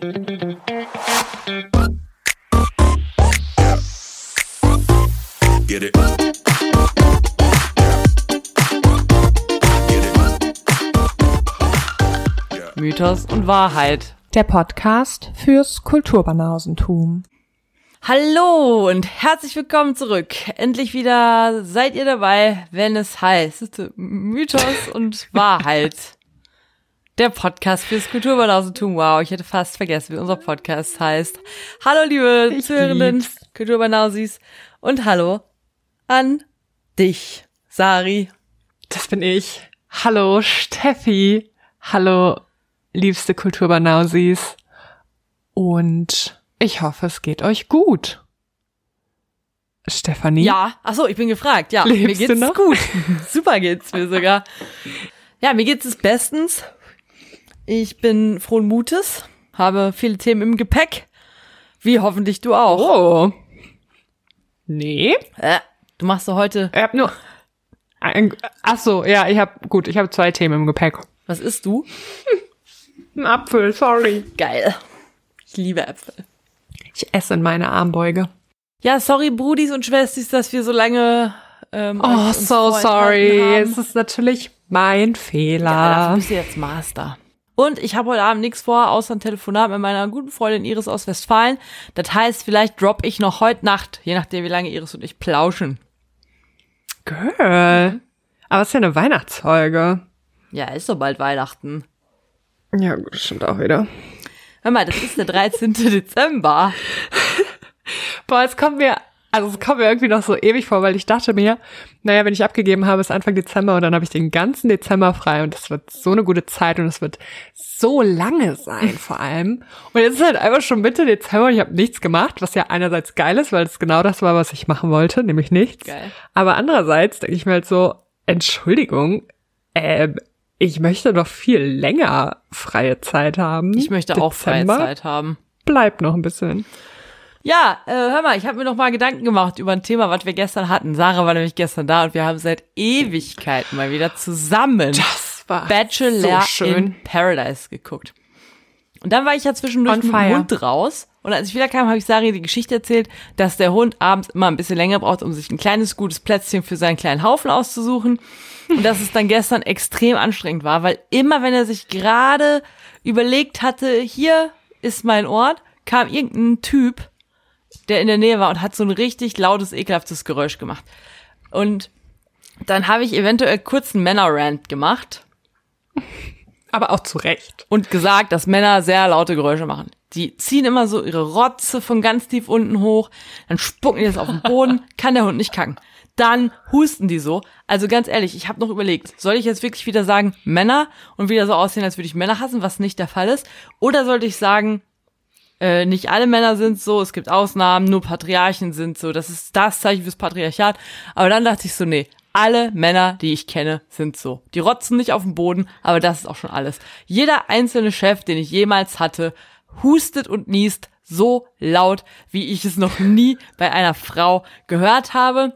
Get it. Mythos und Wahrheit. Der Podcast fürs Kulturbanausentum. Hallo und herzlich willkommen zurück. Endlich wieder seid ihr dabei, wenn es heißt Mythos und Wahrheit. Der Podcast fürs Kulturbanausentum. Wow, ich hätte fast vergessen, wie unser Podcast heißt. Hallo liebe Ich Zuhörenden. Kulturbanausis und hallo an dich, Sari. Das bin ich. Hallo Steffi. Hallo liebste Kulturbanausis. Und ich hoffe, es geht euch gut. Stefanie? Ja, ach so, ich bin gefragt. Ja, Lebst mir geht's gut. Super geht's mir sogar. Ja, mir geht's es bestens. Ich bin frohen Mutes, habe viele Themen im Gepäck, wie hoffentlich du auch. Oh. Nee. Äh, du machst so heute, Ich hab nur. Ein, ach so, ja, ich hab gut, ich habe zwei Themen im Gepäck. was isst du? Ein Apfel, sorry. Geil. Ich liebe Äpfel. Ich esse in meine Armbeuge. Ja, sorry, Brudis und Schwestis, dass wir so lange. Ähm, Oh, so sorry. Es ist natürlich mein Ja, Fehler. dafür bist du jetzt Master. Und ich habe heute Abend nichts vor, außer ein Telefonat mit meiner guten Freundin Iris aus Westfalen. Das heißt, vielleicht drop ich noch heute Nacht, je nachdem, wie lange Iris und ich plauschen. Girl. Aber es ist ja eine Weihnachtsfolge. Ja, ist doch bald Weihnachten. Ja, gut, das stimmt auch wieder. Hör mal, das ist der 13. Dezember. Boah, es kommt mir, also es kommt mir irgendwie noch so ewig vor, weil ich dachte mir, naja, wenn ich abgegeben habe, ist Anfang Dezember und dann habe ich den ganzen Dezember frei und das wird so eine gute Zeit und es wird so lange sein vor allem. Und jetzt ist halt einfach schon Mitte Dezember und ich habe nichts gemacht, was ja einerseits geil ist, weil es genau das war, was ich machen wollte, nämlich nichts. Geil. Aber andererseits denke ich mir halt so, Entschuldigung, ähm, ich möchte doch viel länger freie Zeit haben. Ich möchte auch freie Dezember Zeit haben. Bleibt noch ein bisschen. Ja, äh, hör mal, ich habe mir noch mal Gedanken gemacht über ein Thema, was wir gestern hatten. Sarah war nämlich gestern da und wir haben seit Ewigkeiten mal wieder zusammen Das war Bachelor so in Paradise geguckt. Und dann war ich ja zwischendurch mit dem. Hund raus. Und als ich wiederkam, habe ich Sari die Geschichte erzählt, dass der Hund abends immer ein bisschen länger braucht, um sich ein kleines, gutes Plätzchen für seinen kleinen Haufen auszusuchen. Und dass es dann gestern extrem anstrengend war, weil immer, wenn er sich gerade überlegt hatte, hier ist mein Ort, kam irgendein Typ, der in der Nähe war und hat so ein richtig lautes, ekelhaftes Geräusch gemacht. Und dann habe ich eventuell kurz einen Männer-Rant gemacht Aber auch zu Recht. und gesagt, dass Männer sehr laute Geräusche machen. Die ziehen immer so ihre Rotze von ganz tief unten hoch, dann spucken die das auf den Boden, kann der Hund nicht kacken. Dann husten die so. Also ganz ehrlich, ich habe noch überlegt, soll ich jetzt wirklich wieder sagen Männer und wieder so aussehen, als würde ich Männer hassen, was nicht der Fall ist? Oder sollte ich sagen, äh, nicht alle Männer sind so, es gibt Ausnahmen, nur Patriarchen sind so, das ist das Zeichen fürs Patriarchat. Aber dann dachte ich so, nee, alle Männer, die ich kenne, sind so. Die rotzen nicht auf den Boden, aber das ist auch schon alles. Jeder einzelne Chef, den ich jemals hatte, hustet und niest so laut, wie ich es noch nie bei einer Frau gehört habe.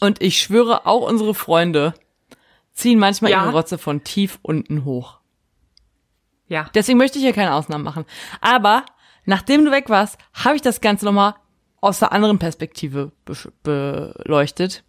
Und ich schwöre, auch unsere Freunde ziehen manchmal Ja. ihre Rotze von tief unten hoch. Ja. Deswegen möchte ich hier keine Ausnahmen machen. Aber nachdem du weg warst, habe ich das Ganze nochmal aus der anderen Perspektive beleuchtet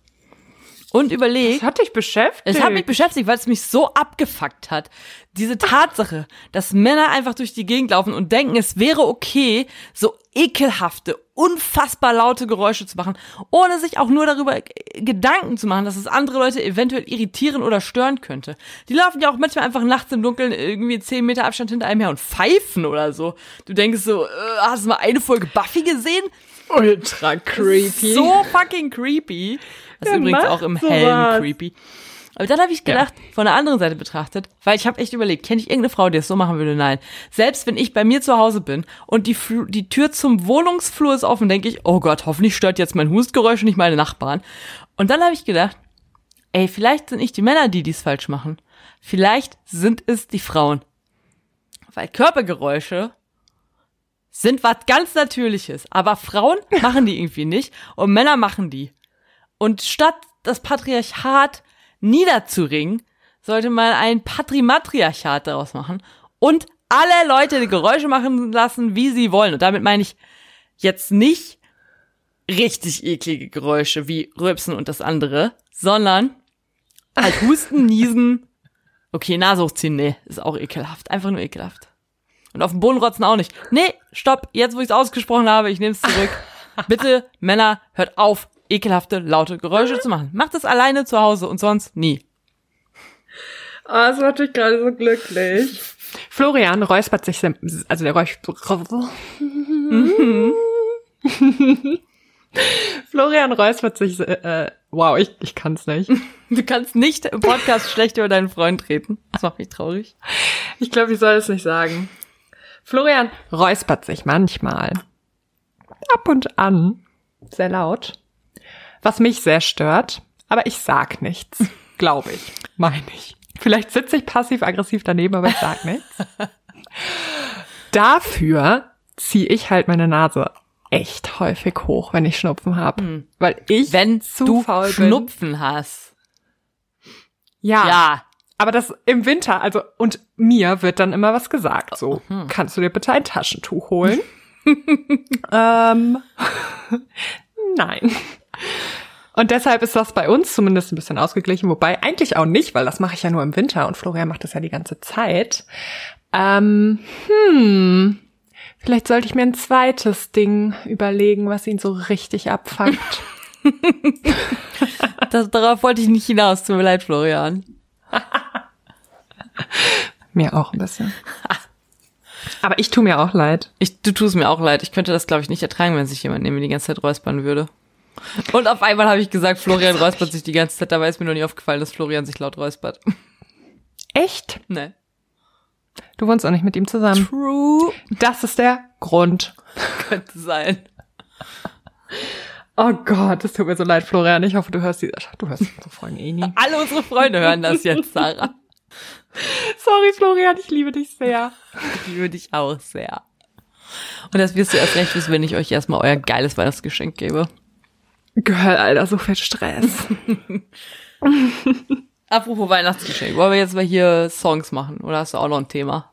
und überlegt. Das hat dich beschäftigt. Es hat mich beschäftigt, weil es mich so abgefuckt hat. Diese Tatsache, dass Männer einfach durch die Gegend laufen und denken, es wäre okay, so ekelhafte, unfassbar laute Geräusche zu machen, ohne sich auch nur darüber Gedanken zu machen, dass es andere Leute eventuell irritieren oder stören könnte. Die laufen ja auch manchmal einfach nachts im Dunkeln irgendwie zehn Meter Abstand hinter einem her und pfeifen oder so. Du denkst so, äh, hast du mal eine Folge Buffy gesehen? Ultra creepy. So fucking creepy. Das ist übrigens auch im sowas? Hellen creepy. Aber dann habe ich gedacht, von der anderen Seite betrachtet, weil ich habe echt überlegt, kenne ich irgendeine Frau, die es so machen würde? Nein. Selbst wenn ich bei mir zu Hause bin und die, Flu die Tür zum Wohnungsflur ist offen, denke ich, oh Gott, hoffentlich stört jetzt mein Hustgeräusch und nicht meine Nachbarn. Und dann habe ich gedacht, ey, vielleicht sind nicht die Männer, die dies falsch machen. Vielleicht sind es die Frauen. Weil Körpergeräusche sind was ganz Natürliches. Aber Frauen machen die irgendwie nicht und Männer machen die. Und statt das Patriarchat niederzuringen, sollte man ein Patrimatriarchat daraus machen und alle Leute die Geräusche machen lassen, wie sie wollen. Und damit meine ich jetzt nicht richtig eklige Geräusche wie Rülpsen und das andere, sondern halt Husten, Niesen. Okay, Nase hochziehen, nee, ist auch ekelhaft. Einfach nur ekelhaft. Und auf dem Boden rotzen auch nicht. Nee, stopp, jetzt wo ich es ausgesprochen habe, ich nehme es zurück. Bitte, Männer, hört auf, ekelhafte, laute Geräusche zu machen. Macht es alleine zu Hause und sonst nie. Oh, das macht mich gerade so glücklich. Florian räuspert sich, also der räuspert. Florian räuspert sich, äh, wow, ich, ich kann's nicht. Du kannst nicht im Podcast schlecht über deinen Freund reden. Das macht mich traurig. Ich glaube, ich soll es nicht sagen. Florian räuspert sich manchmal. Ab und an. Sehr laut. Was mich sehr stört. Aber ich sag nichts. Glaube ich. Meine ich. Vielleicht sitze ich passiv-aggressiv daneben, aber ich sag nichts. Dafür ziehe ich halt meine Nase echt häufig hoch, wenn ich Schnupfen habe. Hm. Weil ich wenn zu du faul bin. Schnupfen hast. Ja. Ja. Aber das im Winter, also, und mir wird dann immer was gesagt. So, mhm. kannst du dir bitte ein Taschentuch holen? ähm, nein. Und deshalb ist das bei uns zumindest ein bisschen ausgeglichen, wobei eigentlich auch nicht, weil das mache ich ja nur im Winter und Florian macht das ja die ganze Zeit. Ähm, hm, vielleicht sollte ich mir ein zweites Ding überlegen, was ihn so richtig abfangt. das, darauf wollte ich nicht hinaus, tut mir leid, Florian. mir auch ein bisschen. Aber ich tu mir auch leid. Ich, du tust mir auch leid. Ich könnte das, glaube ich, nicht ertragen, wenn sich jemand neben mir die ganze Zeit räuspern würde. Und auf einmal habe ich gesagt, Florian räuspert sich die ganze Zeit. Dabei ist mir noch nie aufgefallen, dass Florian sich laut räuspert. Echt? Nee. Du wohnst auch nicht mit ihm zusammen. True. Das ist der Grund. Könnte sein. Oh Gott, es tut mir so leid, Florian. Ich hoffe, du hörst die. Du hörst unsere Folgen eh nie. Alle unsere Freunde hören das jetzt, Sarah. Sorry, Florian, ich liebe dich sehr. Ich liebe dich auch sehr. Und das wirst du erst recht wissen, wenn ich euch erstmal euer geiles Weihnachtsgeschenk gebe. Girl, Alter, so viel Stress. Apropos Weihnachtsgeschenk, wollen wir jetzt mal hier Songs machen? Oder hast du auch noch ein Thema?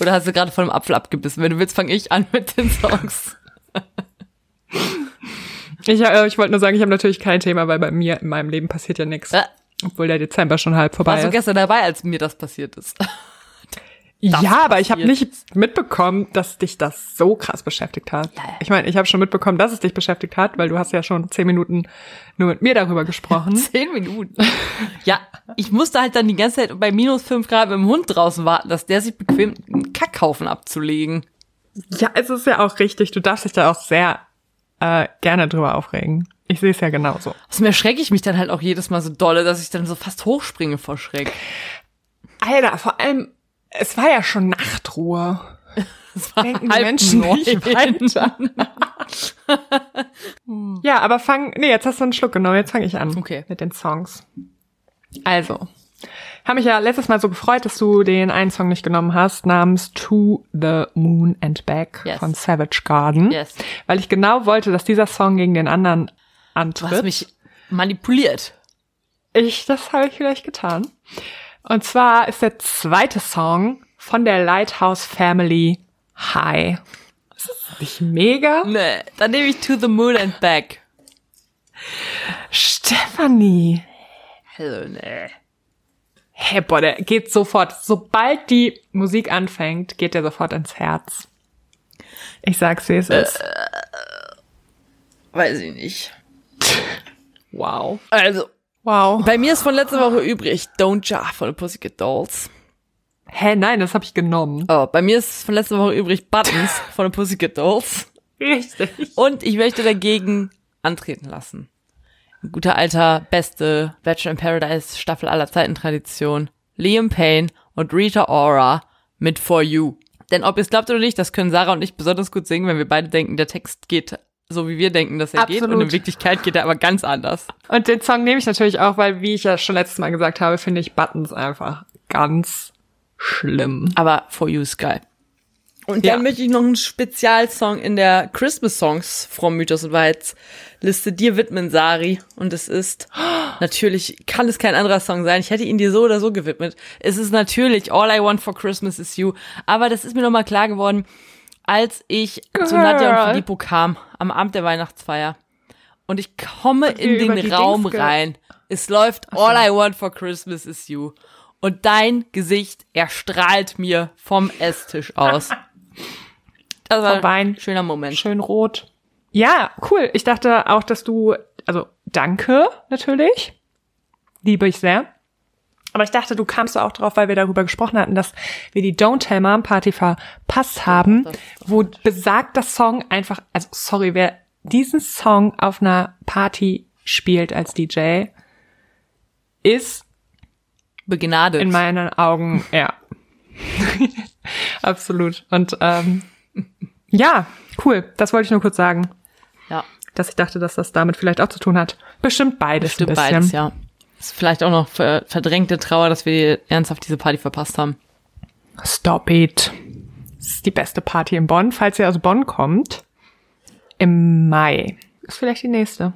Oder hast du gerade von dem Apfel abgebissen? Wenn du willst, fange ich an mit den Songs. ich, äh, ich wollte nur sagen, ich habe natürlich kein Thema, weil bei mir in meinem Leben passiert ja nichts. Äh. Obwohl der Dezember schon halb vorbei Warst ist. Warst du gestern dabei, als mir das passiert ist? Das ja, aber ich habe nicht mitbekommen, dass dich das so krass beschäftigt hat. Ja, ja. Ich meine, ich habe schon mitbekommen, dass es dich beschäftigt hat, weil du hast ja schon zehn Minuten nur mit mir darüber gesprochen. zehn Minuten. ja, ich musste halt dann die ganze Zeit bei minus fünf Grad mit dem Hund draußen warten, dass der sich bequemt, einen Kackhaufen abzulegen. Ja, es ist ja auch richtig. Du darfst dich da auch sehr äh, gerne drüber aufregen. Ich sehe es ja genauso. Außerdem erschrecke ich mich dann halt auch jedes Mal so dolle, dass ich dann so fast hochspringe vor Schreck. Alter, vor allem es war ja schon Nachtruhe. Es war Denken die Menschen nicht weiter. ja, aber fang, nee, jetzt hast du einen Schluck genommen, jetzt fange ich an. Okay. Mit den Songs. Also, habe mich ja letztes Mal so gefreut, dass du den einen Song nicht genommen hast, namens To the Moon and Back yes. von Savage Garden. Yes. Weil ich genau wollte, dass dieser Song gegen den anderen antritt. Du hast mich manipuliert. Ich, das habe ich vielleicht getan. Und zwar ist der zweite Song von der Lighthouse Family High. Ist das nicht mega? Nee, dann nehme ich To the Moon and Back. Stephanie. Hallo, nee. Hey, boah, der geht sofort. Sobald die Musik anfängt, geht der sofort ins Herz. Ich sag's, wie es äh, ist. Weiß ich nicht. wow. Also, Wow. Bei mir ist von letzter Woche übrig Don't Jar von den Pussycat Dolls. Hä, nein, das habe ich genommen. Oh, bei mir ist von letzter Woche übrig Buttons von den Pussycat Dolls. Richtig. Und ich möchte dagegen antreten lassen. Guter alter, beste Bachelor in Paradise Staffel aller Zeiten Tradition. Liam Payne und Rita Ora mit For You. Denn ob ihr es glaubt oder nicht, das können Sarah und ich besonders gut singen, wenn wir beide denken, der Text geht so wie wir denken, dass er Absolut. geht. Und in Wirklichkeit geht er aber ganz anders. Und den Song nehme ich natürlich auch, weil, wie ich ja schon letztes Mal gesagt habe, finde ich Buttons einfach ganz schlimm. Aber For You ist geil. Und Ja. dann möchte ich noch einen Spezialsong in der Christmas Songs from Mythos und Wahrheitsliste dir widmen, Sari. Und es ist, natürlich kann es kein anderer Song sein. Ich hätte ihn dir so oder so gewidmet. Es ist natürlich All I Want for Christmas is You. Aber das ist mir nochmal klar geworden, als ich zu Girl. Nadja und Filippo kam, am Abend der Weihnachtsfeier. Und ich komme wir in den Raum Dings rein. Es läuft All I Want for Christmas is You. Und dein Gesicht erstrahlt mir vom Esstisch aus. Das war Wein. ein schöner Moment. Schön rot. Ja, cool. Ich dachte auch, dass du, also danke natürlich. Liebe ich sehr. Aber ich dachte, du kamst auch drauf, weil wir darüber gesprochen hatten, dass wir die Don't Tell Mom Party verpasst haben, das ist wo besagter Song einfach, also sorry, wer diesen Song auf einer Party spielt als DJ, ist Begnadet. in meinen Augen, ja. Absolut. Und ähm, ja, cool. Das wollte ich nur kurz sagen, ja, dass ich dachte, dass das damit vielleicht auch zu tun hat. Bestimmt beides stimmt ein bisschen. beides, ja. Ist vielleicht auch noch ver verdrängte Trauer, dass wir ernsthaft diese Party verpasst haben. Stop it. Das ist die beste Party in Bonn, falls ihr aus Bonn kommt. Im Mai. Ist vielleicht die nächste.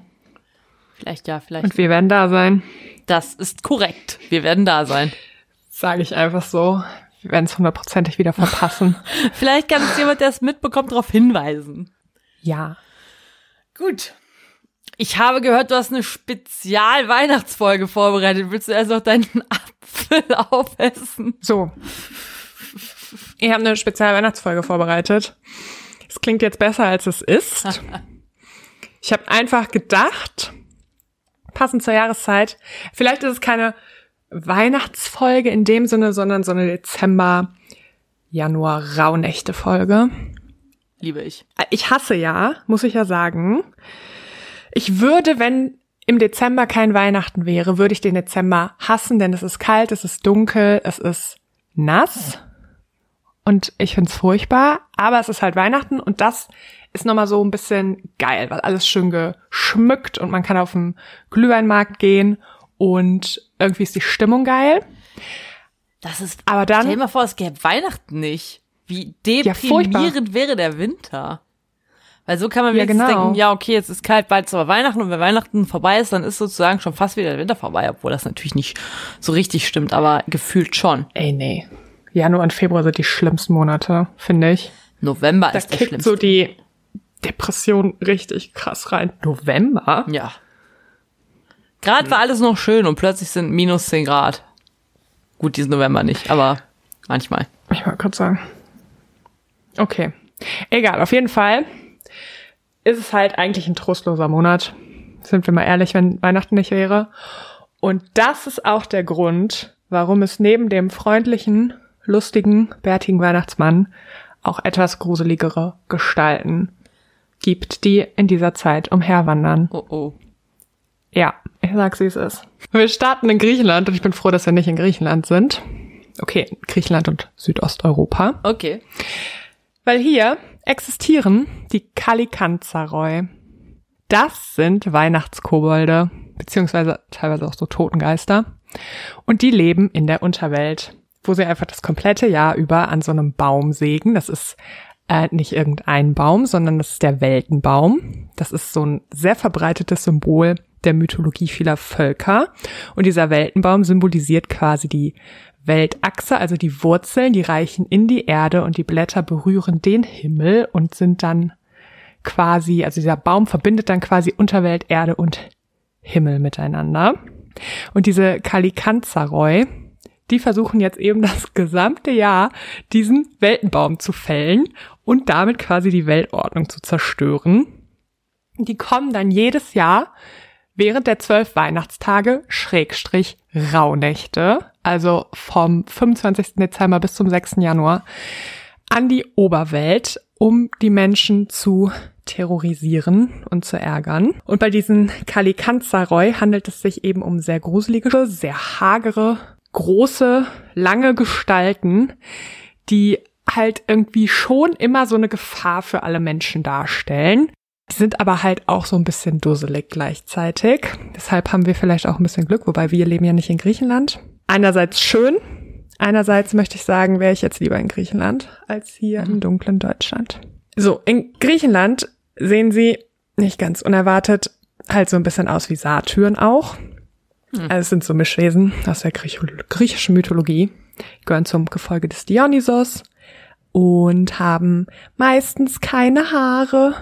Vielleicht ja, vielleicht. Und wir werden da sein. das ist korrekt. Wir werden da sein. Sage ich einfach so. Wir werden es hundertprozentig wieder verpassen. Vielleicht kann uns jemand, der es mitbekommt, darauf hinweisen. ja. Gut. Ich habe gehört, du hast eine Spezial-Weihnachtsfolge vorbereitet. Willst du erst noch deinen Apfel aufessen? So. Ich habe eine Spezial-Weihnachtsfolge vorbereitet. Es klingt jetzt besser, als es ist. Ich habe einfach gedacht, passend zur Jahreszeit, vielleicht ist es keine Weihnachtsfolge in dem Sinne, sondern so eine Dezember, Januar Rauhnächte-Folge. Liebe ich. Ich hasse ja, muss ich ja sagen. Ich würde, wenn im Dezember kein Weihnachten wäre, würde ich den Dezember hassen, denn es ist kalt, es ist dunkel, es ist nass. Und ich find's furchtbar, aber es ist halt Weihnachten und das ist nochmal so ein bisschen geil, weil alles schön geschmückt und man kann auf den Glühweinmarkt gehen und irgendwie ist die Stimmung geil. Das ist. Aber dann- Stell dir mal vor, es gäbe Weihnachten nicht. Wie Ja, deprimierend wäre der Winter. Weil so kann man Ja, genau. denken, ja, okay, jetzt ist kalt, bald ist aber Weihnachten und wenn Weihnachten vorbei ist, dann ist sozusagen schon fast wieder der Winter vorbei, obwohl das natürlich nicht so richtig stimmt, aber gefühlt schon. Ey, nee. Januar und Februar sind die schlimmsten Monate, finde ich. November Da ist der kickt schlimmste. so die Depression richtig krass rein. November? ja. Gerade war alles noch schön und plötzlich sind minus 10 Grad. Gut, diesen November nicht, aber manchmal. Ich wollte kurz sagen. Okay. Egal, auf jeden Fall ist es halt eigentlich ein trostloser Monat. Sind wir mal ehrlich, wenn Weihnachten nicht wäre. Und das ist auch der Grund, warum es neben dem freundlichen, lustigen, bärtigen Weihnachtsmann auch etwas gruseligere Gestalten gibt, die in dieser Zeit umherwandern. Oh oh. Ja, ich sag's, wie es ist. Wir starten in Griechenland und ich bin froh, dass wir nicht in Griechenland sind. Okay, Griechenland und Südosteuropa. Okay. Weil hier existieren die Kalikanzaroi. Das sind Weihnachtskobolde, beziehungsweise teilweise auch so Totengeister. Und die leben in der Unterwelt, wo sie einfach das komplette Jahr über an so einem Baum sägen. Das ist äh, nicht irgendein Baum, sondern das ist der Weltenbaum. Das ist so ein sehr verbreitetes Symbol der Mythologie vieler Völker. Und dieser Weltenbaum symbolisiert quasi die Weltachse, also die Wurzeln, die reichen in die Erde und die Blätter berühren den Himmel und sind dann quasi, also dieser Baum verbindet dann quasi Unterwelt, Erde und Himmel miteinander. Und diese Kalikanzaroi, die versuchen jetzt eben das gesamte Jahr diesen Weltenbaum zu fällen und damit quasi die Weltordnung zu zerstören. Die kommen dann jedes Jahr während der zwölf Weihnachtstage Schrägstrich Rauhnächte, also vom 25. Dezember bis zum 6. Januar, an die Oberwelt, um die Menschen zu terrorisieren und zu ärgern. Und bei diesen Kalikanzaroi handelt es sich eben um sehr gruselige, sehr hagere, große, lange Gestalten, die halt irgendwie schon immer so eine Gefahr für alle Menschen darstellen. Die sind aber halt auch so ein bisschen dusselig gleichzeitig. Deshalb haben wir vielleicht auch ein bisschen Glück, wobei wir leben ja nicht in Griechenland. Einerseits schön, Einerseits möchte ich sagen, wäre ich jetzt lieber in Griechenland als hier im dunklen Deutschland. So, in Griechenland sehen sie nicht ganz unerwartet halt so ein bisschen aus wie Satyren auch. Also es sind so Mischwesen aus der Griech griechischen Mythologie, gehören zum Gefolge des Dionysos und haben meistens keine Haare.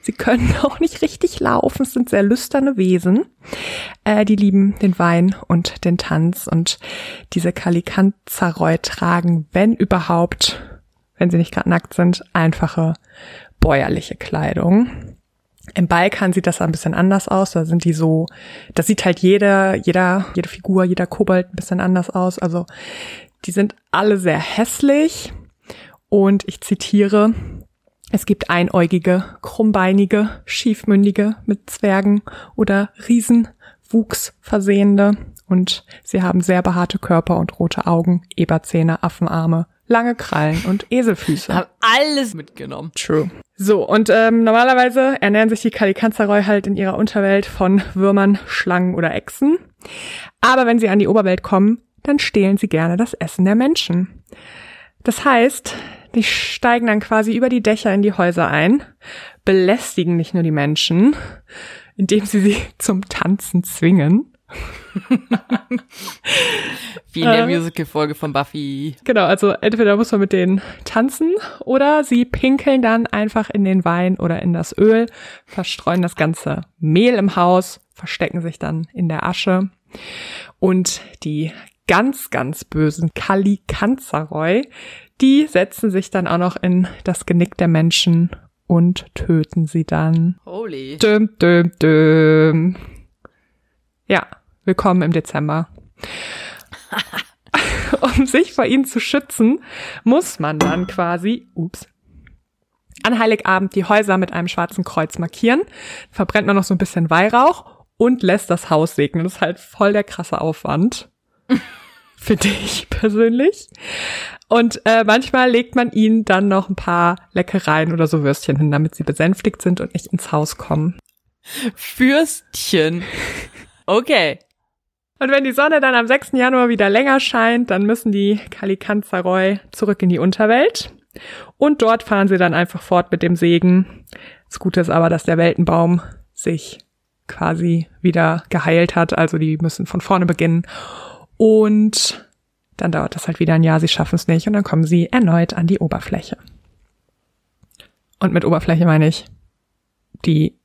Sie können auch nicht richtig laufen, sind sehr lüsterne Wesen. Äh, die lieben den Wein und den Tanz und diese Kalikanzaroi tragen, wenn überhaupt, wenn sie nicht gerade nackt sind, einfache bäuerliche Kleidung. Im Balkan sieht das ein bisschen anders aus. Da sind die so, da sieht halt jeder, jeder, jede Figur, jeder Kobold ein bisschen anders aus. Also die sind alle sehr hässlich. Und ich zitiere, es gibt einäugige, krummbeinige, schiefmündige mit Zwergen oder Riesenwuchs versehende. Und sie haben sehr behaarte Körper und rote Augen, Eberzähne, Affenarme, lange Krallen und Eselfüße. Haben alles mitgenommen. True. So, und ähm, normalerweise ernähren sich die Kalikanzeroi halt in ihrer Unterwelt von Würmern, Schlangen oder Echsen. Aber wenn sie an die Oberwelt kommen, dann stehlen sie gerne das Essen der Menschen. Das heißt, die steigen dann quasi über die Dächer in die Häuser ein, belästigen nicht nur die Menschen, indem sie sie zum Tanzen zwingen, Wie in der Äh. Musical-Folge von Buffy. Genau, also entweder muss man mit denen tanzen oder sie pinkeln dann einfach in den Wein oder in das Öl, verstreuen das ganze Mehl im Haus, verstecken sich dann in der Asche und die ganz, ganz bösen Kalikanzeroi, die setzen sich dann auch noch in das Genick der Menschen und töten sie dann. Holy. Düm, düm, düm. Ja, willkommen im Dezember. um sich vor ihnen zu schützen, muss man dann quasi, ups, an Heiligabend die Häuser mit einem schwarzen Kreuz markieren, verbrennt man noch so ein bisschen Weihrauch und lässt das Haus segnen. Das ist halt voll der krasse Aufwand. Finde ich persönlich. Und äh, manchmal legt man ihnen dann noch ein paar Leckereien oder so Würstchen hin, damit sie besänftigt sind und nicht ins Haus kommen. Fürstchen. Okay. Und wenn die Sonne dann am 6. Januar wieder länger scheint, dann müssen die Kalikanzaroi zurück in die Unterwelt. Und dort fahren sie dann einfach fort mit dem Segen. Das Gute ist aber, dass der Weltenbaum sich quasi wieder geheilt hat. Also die müssen von vorne beginnen. Und dann dauert das halt wieder ein Jahr. Sie schaffen es nicht. Und dann kommen sie erneut an die Oberfläche. Und mit Oberfläche meine ich die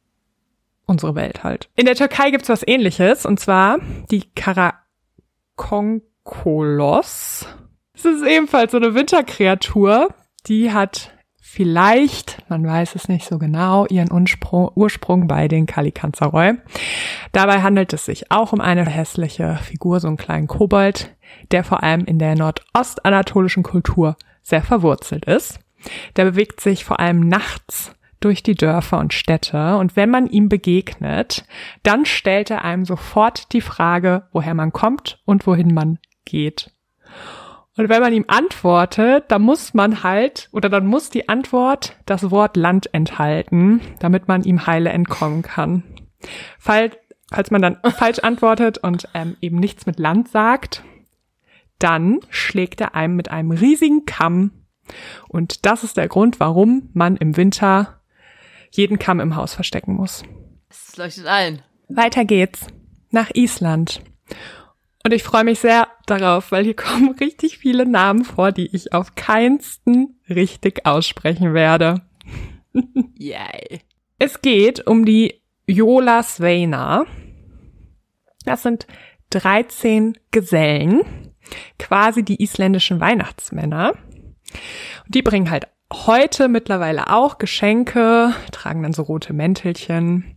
unsere Welt halt. In der Türkei gibt's was ähnliches, und zwar die Karakonkolos. Es ist ebenfalls so eine Winterkreatur, die hat vielleicht, man weiß es nicht so genau, ihren Ursprung, bei den Kalikanzaroi. Dabei handelt es sich auch um eine hässliche Figur, so einen kleinen Kobold, der vor allem in der nordostanatolischen Kultur sehr verwurzelt ist. Der bewegt sich vor allem nachts durch die Dörfer und Städte und wenn man ihm begegnet, dann stellt er einem sofort die Frage, woher man kommt und wohin man geht. Und wenn man ihm antwortet, dann muss man halt, oder dann muss die Antwort das Wort Land enthalten, damit man ihm heile entkommen kann. Fall, falls man dann falsch antwortet und ähm, eben nichts mit Land sagt, dann schlägt er einem mit einem riesigen Kamm. Und das ist der Grund, warum man im Winter jeden Kamm im Haus verstecken muss. Das leuchtet ein. Weiter geht's nach Island. Und ich freue mich sehr darauf, weil hier kommen richtig viele Namen vor, die ich auf keinsten richtig aussprechen werde. Yay. Es geht um die Jola Sveina. Das sind 13 Gesellen, quasi die isländischen Weihnachtsmänner. Und die bringen halt heute mittlerweile auch Geschenke, tragen dann so rote Mäntelchen.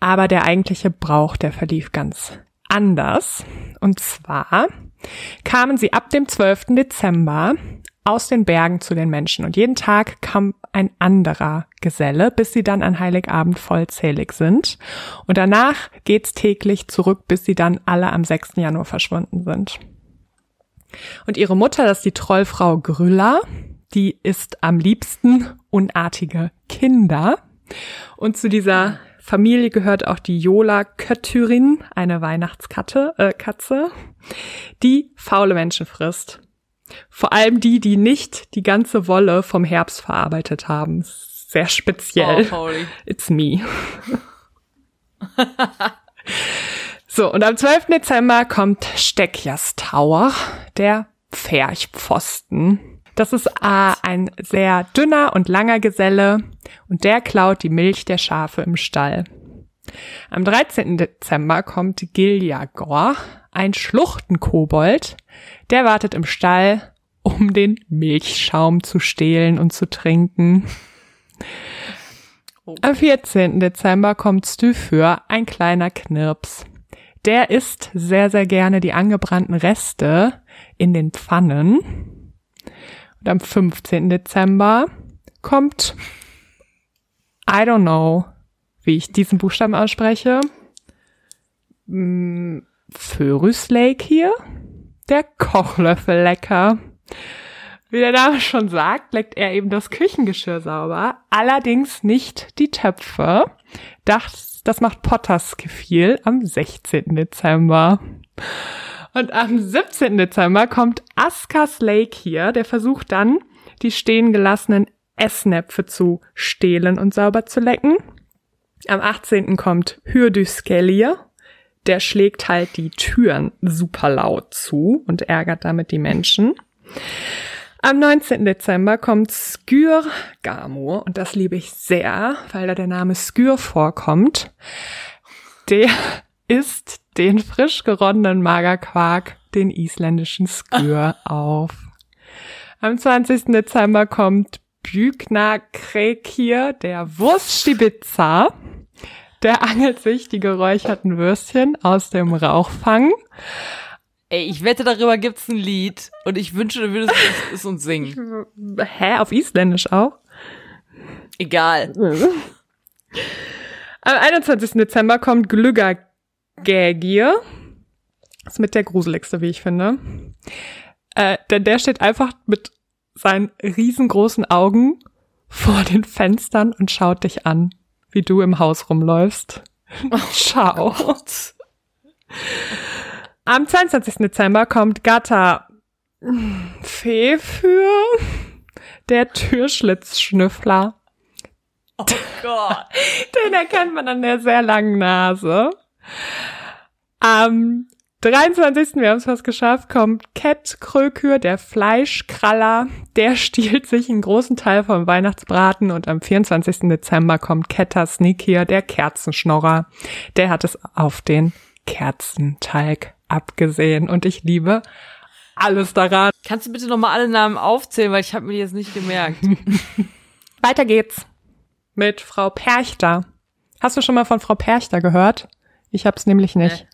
Aber der eigentliche Brauch, der verlief ganz anders. Und zwar kamen sie ab dem 12. Dezember aus den Bergen zu den Menschen und jeden Tag kam ein anderer Geselle, bis sie dann an Heiligabend vollzählig sind. Und danach geht's täglich zurück, bis sie dann alle am 6. Januar verschwunden sind. Und ihre Mutter, das ist die Trollfrau Grüller, die ist am liebsten unartige Kinder. Und zu dieser Familie gehört auch die Jola Köttyrin, eine Weihnachtskatze, äh, Katze, die faule Menschen frisst. Vor allem die, die nicht die ganze Wolle vom Herbst verarbeitet haben. Sehr speziell. Oh, holy. It's me. so, und am 12. Dezember kommt Steckjas Tower, der Pferchpfosten. Das ist äh, ein sehr dünner und langer Geselle und der klaut die Milch der Schafe im Stall. Am 13. Dezember kommt Giljagor, ein Schluchtenkobold, der wartet im Stall, um den Milchschaum zu stehlen und zu trinken. Oh. Am 14. Dezember kommt Styphür, ein kleiner Knirps. Der isst sehr, sehr gerne die angebrannten Reste in den Pfannen. Und am 15. Dezember kommt, I don't know, wie ich diesen Buchstaben ausspreche, mm, Phörus Lake hier, der Kochlöffel lecker. Wie der Name schon sagt, leckt er eben das Küchengeschirr sauber, allerdings nicht die Töpfe. Das, das macht Potters Gefiel am 16. Dezember. Und am 17. Dezember kommt Askas Lake hier, der versucht dann, die stehen gelassenen Essnäpfe zu stehlen und sauber zu lecken. Am 18. kommt Hyrdyskellier, der schlägt halt die Türen super laut zu und ärgert damit die Menschen. Am 19. Dezember kommt Skyr Gamur und das liebe ich sehr, weil da der Name Skyr vorkommt. Der isst den frisch geronnenen Magerquark, den isländischen Skyr, auf. Am 20. Dezember kommt Bjükna Krekir, der Wurststibitzer. Der angelt sich die geräucherten Würstchen aus dem Rauchfang. Ey, ich wette, darüber gibt's ein Lied und ich wünsche, du würdest es, es uns singen. Hä, auf Isländisch auch? Egal. Am 21. Dezember kommt Glügger Gägier. Ist mit der gruseligste, wie ich finde. Äh, denn der steht einfach mit seinen riesengroßen Augen vor den Fenstern und schaut dich an, wie du im Haus rumläufst. Ciao. Gott. Am 22. Dezember kommt Gatta Fee-für der Türschlitzschnüffler. Oh Gott. Den erkennt man an der sehr langen Nase. Am 23. wir haben es fast geschafft, kommt Cat Krökür, der Fleischkraller. Der stiehlt sich einen großen Teil vom Weihnachtsbraten und am 24. Dezember kommt Ketta Sneakier, der Kerzenschnorrer. Der hat es auf den Kerzenteig abgesehen und ich liebe alles daran. Kannst du bitte nochmal alle Namen aufzählen, weil ich habe mir die jetzt nicht gemerkt. Weiter geht's mit Frau Perchter. Hast du schon mal von Frau Perchter gehört? Ich hab's nämlich nicht.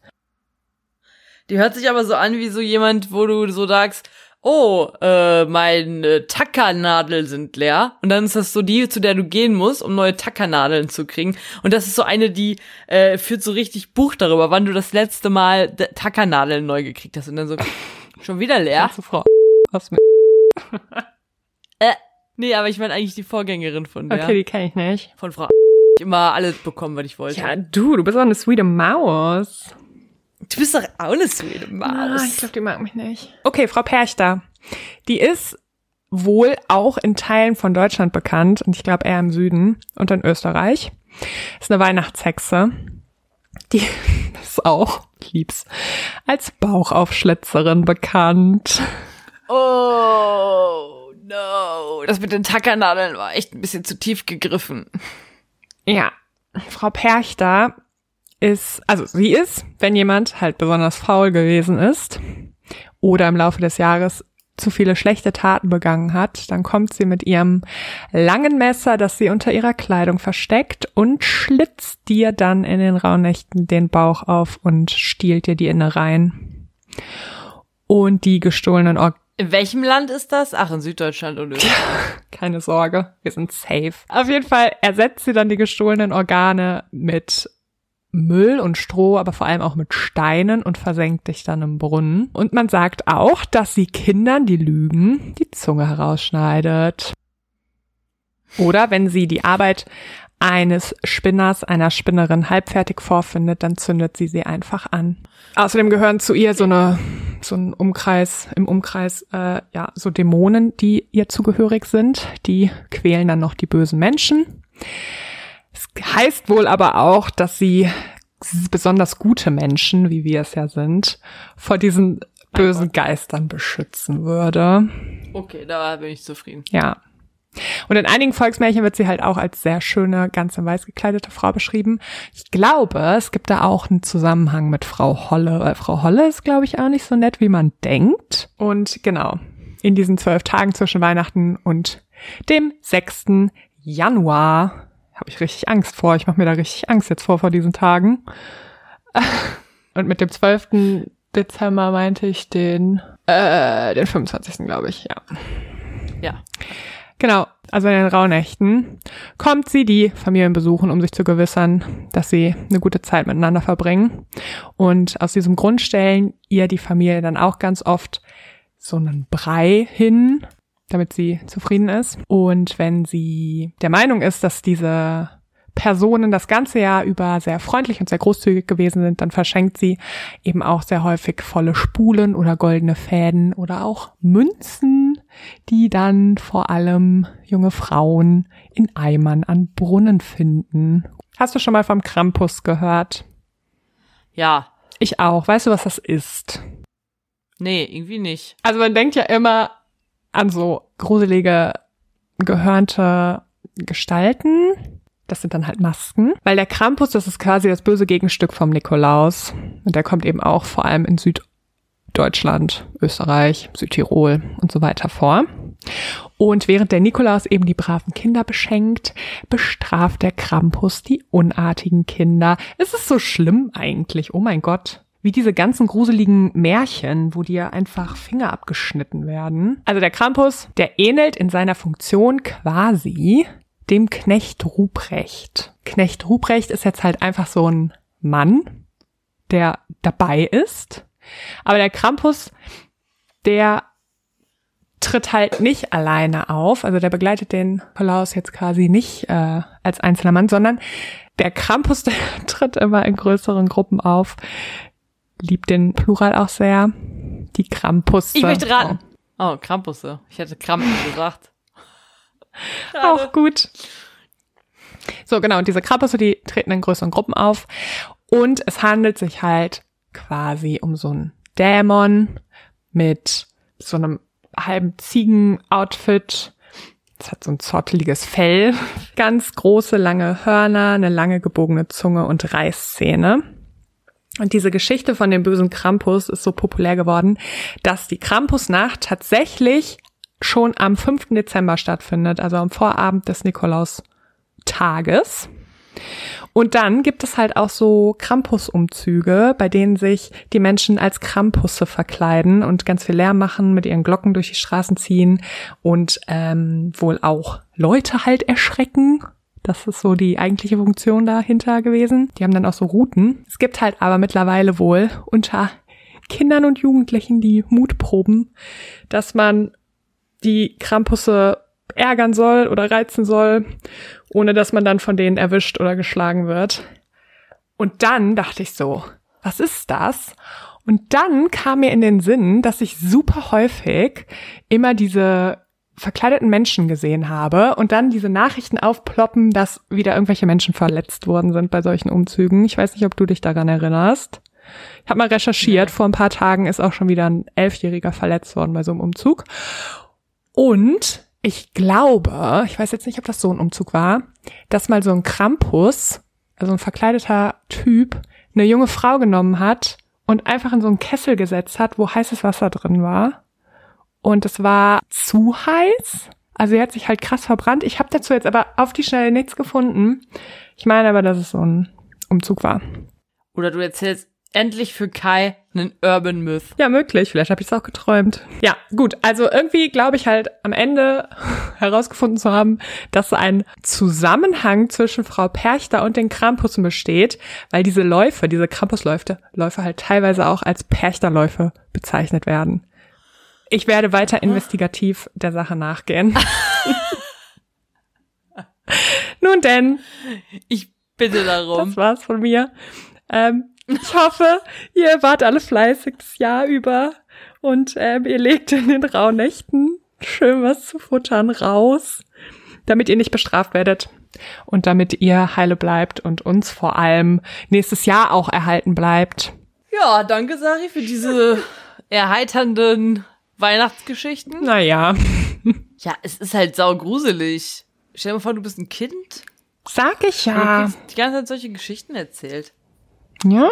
Die hört sich aber so an wie so jemand, wo du so sagst, oh, äh, meine Tackernadeln sind leer. Und dann ist das so die, zu der du gehen musst, um neue Tackernadeln zu kriegen. Und das ist so eine, die äh, führt so richtig Buch darüber, wann du das letzte Mal Tackernadeln neu gekriegt hast. Und dann so, schon wieder leer? Frau aus mit Äh, nee, aber ich meine eigentlich die Vorgängerin von der. Okay, die kenne ich nicht. Von Frau immer alles bekommen, was ich wollte. Ja, du, du bist auch eine sweete Maus. Du bist doch auch eine sweete Ah, ich Maus. glaube, die mag mich nicht. Okay, Frau Perchter. Die ist wohl auch in Teilen von Deutschland bekannt und ich glaube eher im Süden und in Österreich. Ist eine Weihnachtshexe. Die ist auch, ich lieb's, als Bauchaufschlitzerin bekannt. Oh, no. Das mit den Tackernadeln war echt ein bisschen zu tief gegriffen. Ja, Frau Perchter ist, also sie ist, wenn jemand halt besonders faul gewesen ist oder im Laufe des Jahres zu viele schlechte Taten begangen hat, dann kommt sie mit ihrem langen Messer, das sie unter ihrer Kleidung versteckt und schlitzt dir dann in den Rauhnächten den Bauch auf und stiehlt dir die Innereien. Und die gestohlenen Organe In welchem Land ist das? Ach, in Süddeutschland und Österreich. keine Sorge, wir sind safe. Auf jeden Fall ersetzt sie dann die gestohlenen Organe mit Müll und Stroh, aber vor allem auch mit Steinen und versenkt dich dann im Brunnen. Und man sagt auch, dass sie Kindern, die lügen, die Zunge herausschneidet. Oder wenn sie die Arbeit eines Spinners, einer Spinnerin halbfertig vorfindet, dann zündet sie sie einfach an. Außerdem gehören zu ihr so eine so ein Umkreis im Umkreis äh, ja so Dämonen, die ihr zugehörig sind. Die quälen dann noch die bösen Menschen. Es heißt wohl aber auch, dass sie besonders gute Menschen, wie wir es ja sind, vor diesen bösen Geistern beschützen würde. Okay, da bin ich zufrieden. Ja. Und in einigen Volksmärchen wird sie halt auch als sehr schöne, ganz in weiß gekleidete Frau beschrieben. Ich glaube, es gibt da auch einen Zusammenhang mit Frau Holle, weil Frau Holle ist, glaube ich, auch nicht so nett, wie man denkt. Und genau, in diesen zwölf Tagen zwischen Weihnachten und dem 6. Januar habe ich richtig Angst vor. Ich mache mir da richtig Angst jetzt vor, vor diesen Tagen. Und mit dem 12. Dezember meinte ich den, äh, den 25. glaube ich, ja. Ja. Genau, also in den Rauhnächten kommt sie die Familien besuchen, um sich zu gewissern, dass sie eine gute Zeit miteinander verbringen. Und aus diesem Grund stellen ihr die Familie dann auch ganz oft so einen Brei hin, damit sie zufrieden ist. Und wenn sie der Meinung ist, dass diese Personen das ganze Jahr über sehr freundlich und sehr großzügig gewesen sind, dann verschenkt sie eben auch sehr häufig volle Spulen oder goldene Fäden oder auch Münzen, die dann vor allem junge Frauen in Eimern an Brunnen finden. Hast du schon mal vom Krampus gehört? Ja. Ich auch. Weißt du, was das ist? Nee, irgendwie nicht. Also man denkt ja immer an so gruselige, gehörnte Gestalten das sind dann halt Masken. Weil der Krampus, das ist quasi das böse Gegenstück vom Nikolaus. Und der kommt eben auch vor allem in Süddeutschland, Österreich, Südtirol und so weiter vor. Und während der Nikolaus eben die braven Kinder beschenkt, bestraft der Krampus die unartigen Kinder. Es ist so schlimm eigentlich. Oh mein Gott wie diese ganzen gruseligen Märchen, wo dir einfach Finger abgeschnitten werden. Also der Krampus, der ähnelt in seiner Funktion quasi dem Knecht Ruprecht. Knecht Ruprecht ist jetzt halt einfach so ein Mann, der dabei ist. Aber der Krampus, der tritt halt nicht alleine auf. Also der begleitet den Kolaus jetzt quasi nicht äh, als einzelner Mann, sondern der Krampus, der tritt immer in größeren Gruppen auf. Liebt den Plural auch sehr. Die Krampus. Ich möchte raten. Oh, oh Krampusse. Ich hätte Krampen gesagt. Auch gut. So, genau, und diese Krabbusse, die treten in größeren Gruppen auf. Und es handelt sich halt quasi um so einen Dämon mit so einem halben Ziegen-Outfit. Es hat so ein zotteliges Fell, ganz große, lange Hörner, eine lange gebogene Zunge und Reißzähne. Und diese Geschichte von dem bösen Krampus ist so populär geworden, dass die Krampusnacht tatsächlich schon am 5. Dezember stattfindet, also am Vorabend des Nikolaustages. Und dann gibt es halt auch so Krampusumzüge, bei denen sich die Menschen als Krampusse verkleiden und ganz viel Lärm machen, mit ihren Glocken durch die Straßen ziehen und ähm, wohl auch Leute halt erschrecken. Das ist so die eigentliche Funktion dahinter gewesen. Die haben dann auch so Routen. Es gibt halt aber mittlerweile wohl unter Kindern und Jugendlichen die Mutproben, dass man die Krampusse ärgern soll oder reizen soll, ohne dass man dann von denen erwischt oder geschlagen wird. Und dann dachte ich so, was ist das? Und dann kam mir in den Sinn, dass ich super häufig immer diese verkleideten Menschen gesehen habe und dann diese Nachrichten aufploppen, dass wieder irgendwelche Menschen verletzt worden sind bei solchen Umzügen. Ich weiß nicht, ob du dich daran erinnerst. Ich habe mal recherchiert, vor ein paar Tagen ist auch schon wieder ein Elfjähriger verletzt worden bei so einem Umzug. Und ich glaube, ich weiß jetzt nicht, ob das so ein Umzug war, dass mal so ein Krampus, also ein verkleideter Typ, eine junge Frau genommen hat und einfach in so einen Kessel gesetzt hat, wo heißes Wasser drin war. Und es war zu heiß. Also er hat sich halt krass verbrannt. Ich habe dazu jetzt aber auf die Schnelle nichts gefunden. Ich meine aber, dass es so ein Umzug war. Oder du erzählst endlich für Kai einen Urban Myth. Ja, möglich. Vielleicht habe ich es auch geträumt. Ja, gut. Also irgendwie glaube ich halt am Ende herausgefunden zu haben, dass ein Zusammenhang zwischen Frau Perchter und den Krampussen besteht, weil diese Läufe, diese Krampusläufe, Läufe halt teilweise auch als Perchterläufe bezeichnet werden. Ich werde weiter investigativ der Sache nachgehen. Nun Nun denn, Ich bitte darum. das war's von mir. Ähm, ich hoffe, ihr wart alle fleißig das Jahr über und ähm, ihr legt in den Rauhnächten schön was zu futtern raus, damit ihr nicht bestraft werdet und damit ihr heile bleibt und uns vor allem nächstes Jahr auch erhalten bleibt. Ja, danke, Sari, für diese erheiternden Weihnachtsgeschichten. Naja, Ja, es ist halt saugruselig. Stell dir mal vor, du bist ein Kind sag ich und ja. du kriegst die ganze Zeit solche Geschichten erzählt. Ja,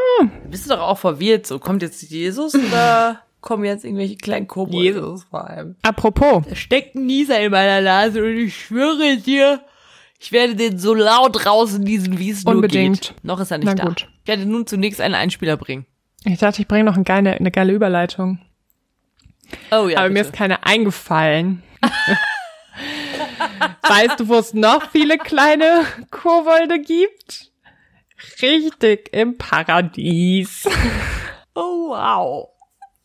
bist du doch auch verwirrt. So, kommt jetzt Jesus oder kommen jetzt irgendwelche kleinen Kobolde? vor allem. Apropos, Da steckt ein Nieser in meiner Nase und ich schwöre dir, ich werde den so laut rausnießen, wie es nur Unbedingt. geht. Noch ist er nicht Na da. gut. Ich werde nun zunächst einen Einspieler bringen. ich dachte, ich bringe noch eine geile, eine geile Überleitung. Oh ja, Aber mir bitte. ist keine eingefallen. weißt du, wo es noch viele kleine Kobolde gibt? Richtig, im Paradies. Oh, wow.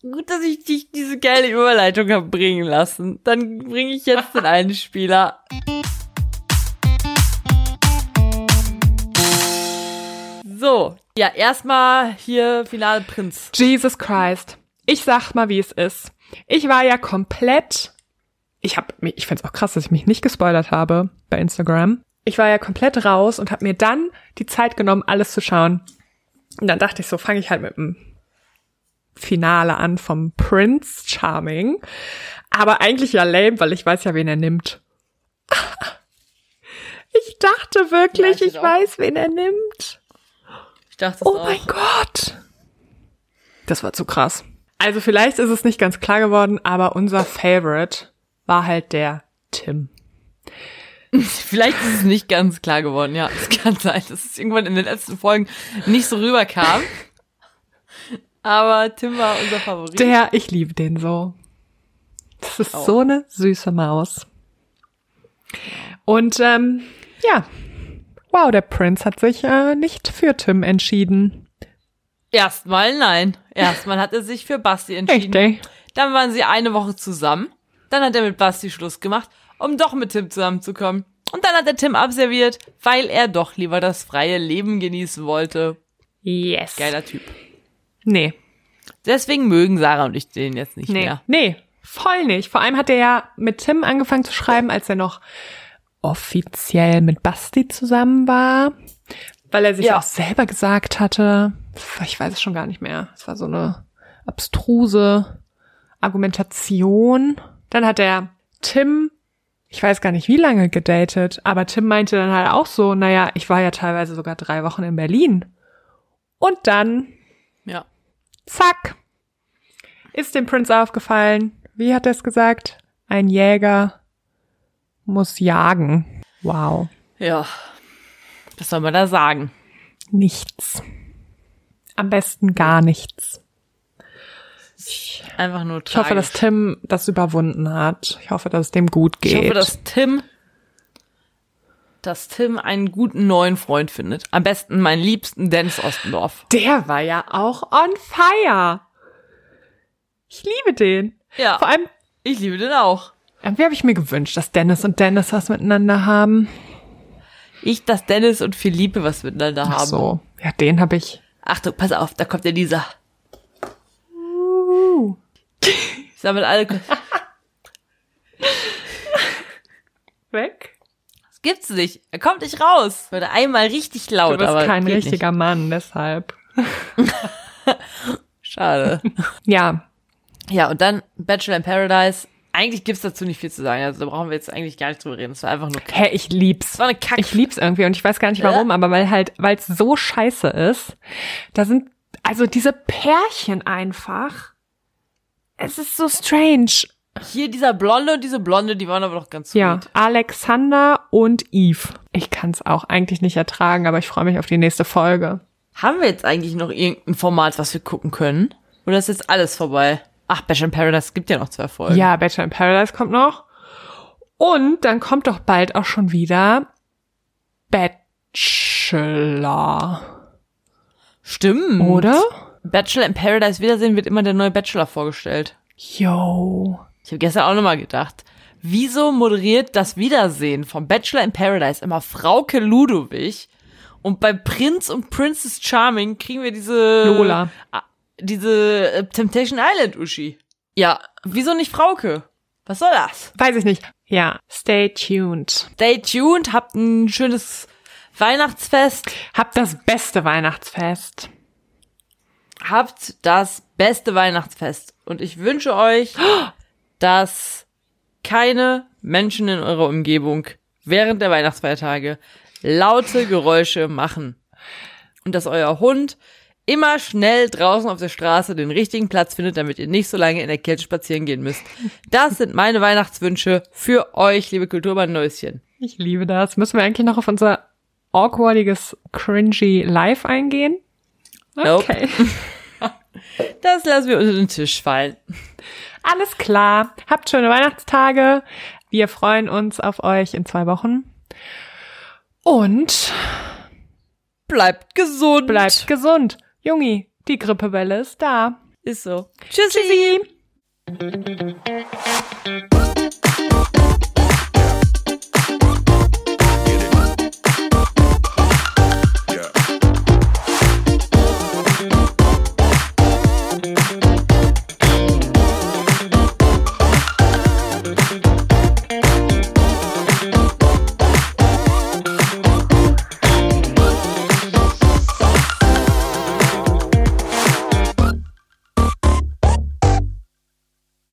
Gut, dass ich dich diese geile Überleitung habe bringen lassen. Dann bringe ich jetzt den Einspieler. So, ja, erstmal hier Finale Prinz. Jesus Christ. Ich sag mal, wie es ist. Ich war ja komplett. Ich hab mich, ich find's auch krass, dass ich mich nicht gespoilert habe bei Instagram. Ich war ja komplett raus und habe mir dann die Zeit genommen, alles zu schauen. Und dann dachte ich so, fange ich halt mit dem Finale an vom Prince Charming. Aber eigentlich ja lame, weil ich weiß ja, wen er nimmt. Ich dachte wirklich, Ja, ich ich weiß, wen er nimmt. Ich dachte es Oh auch. mein Gott. Das war zu krass. Also vielleicht ist es nicht ganz klar geworden, aber unser Favorite war halt der Tim. Vielleicht ist es nicht ganz klar geworden, ja. Es kann sein, dass es irgendwann in den letzten Folgen nicht so rüberkam. Aber Tim war unser Favorit. Der, ich liebe den so. Das ist Auch. so eine süße Maus. Und ähm, ja, wow, der Prinz hat sich äh, nicht für Tim entschieden. Erstmal nein. Erstmal hat er sich für Basti entschieden. Richtig. Dann waren sie eine Woche zusammen. Dann hat er mit Basti Schluss gemacht, um doch mit Tim zusammenzukommen. Und dann hat er Tim abserviert, weil er doch lieber das freie Leben genießen wollte. Yes. Geiler Typ. Nee, Deswegen mögen Sarah und ich den jetzt nicht nee, mehr. nee, voll nicht. Vor allem hat er ja mit Tim angefangen zu schreiben, als er noch offiziell mit Basti zusammen war, weil er sich Ja. auch selber gesagt hatte, ich weiß es schon gar nicht mehr, es war so eine abstruse Argumentation. Dann hat er Tim, ich weiß gar nicht wie lange gedatet, aber Tim meinte dann halt auch so, naja, ich war ja teilweise sogar drei Wochen in Berlin. Und dann Ja. Zack. Ist dem Prinz aufgefallen. Wie hat er es gesagt? Ein Jäger muss jagen. Wow. Ja. Was soll man da sagen? Nichts. Am besten gar nichts. Einfach nur Ich hoffe, dass tragisch. Tim das überwunden hat. Ich hoffe, dass es dem gut geht. Ich hoffe, dass Tim, dass Tim einen guten neuen Freund findet. Am besten meinen liebsten Dennis Ostendorf. Der war ja auch on fire. Ich liebe den. Ja. Vor allem, Ich liebe den auch. irgendwie habe ich mir gewünscht, dass Dennis und Dennis was miteinander haben. Ich, dass Dennis und Philippe was miteinander Ach haben. so. Ja, den habe ich. Achtung, pass auf, da kommt der Lisa. Ich sammle alle. Das Weg. gibt's nicht. Er kommt nicht raus. Wurde einmal richtig laut, Du bist aber kein richtiger Mann, deshalb. Nicht. Schade. Ja, ja, und dann Bachelor in Paradise. Eigentlich gibt's dazu nicht viel zu sagen. Also da brauchen wir jetzt eigentlich gar nicht drüber reden. Es war einfach nur hä, ich lieb's. Es war eine Kack. Ich lieb's irgendwie und ich weiß gar nicht warum, aber weil halt, weil es so scheiße ist. Da sind also diese Pärchen einfach. Es ist so strange. Hier dieser Blonde und diese Blonde, die waren aber doch ganz sweet. Ja, Alexander und Eve. Ich kann's auch eigentlich nicht ertragen, aber ich freue mich auf die nächste Folge. Haben wir jetzt eigentlich noch irgendein Format, was wir gucken können? Oder ist jetzt alles vorbei? Ach, Bachelor in Paradise gibt ja noch zwei Folgen. Ja, Bachelor in Paradise kommt noch. Und dann kommt doch bald auch schon wieder Bachelor. Stimmt. Oder? Bachelor in Paradise Wiedersehen wird immer der neue Bachelor vorgestellt. Yo. Ich habe gestern auch nochmal gedacht, wieso moderiert das Wiedersehen vom Bachelor in Paradise immer Frauke Ludowig und bei Prinz und Princess Charming kriegen wir diese Lola. Ah, diese äh, Temptation Island Uschi. Ja, wieso nicht Frauke? Was soll das? Weiß ich nicht. Ja, stay tuned. Stay tuned, habt ein schönes Weihnachtsfest. Habt das beste Weihnachtsfest. Habt das beste Weihnachtsfest. Und ich wünsche euch, dass keine Menschen in eurer Umgebung während der Weihnachtsfeiertage laute Geräusche machen. Und dass euer Hund immer schnell draußen auf der Straße den richtigen Platz findet, damit ihr nicht so lange in der Kälte spazieren gehen müsst. Das sind meine Weihnachtswünsche für euch, liebe Kulturmann-Neuschen. Ich liebe das. Müssen wir eigentlich noch auf unser awkwardiges, cringy Live eingehen? Nope. Das lassen wir unter den Tisch fallen. Alles klar. Habt schöne Weihnachtstage. Wir freuen uns auf euch in zwei Wochen. Und Bleibt gesund. bleibt gesund. Jungi, die Grippewelle ist da. Ist so. Tschüssi. Tschüssi.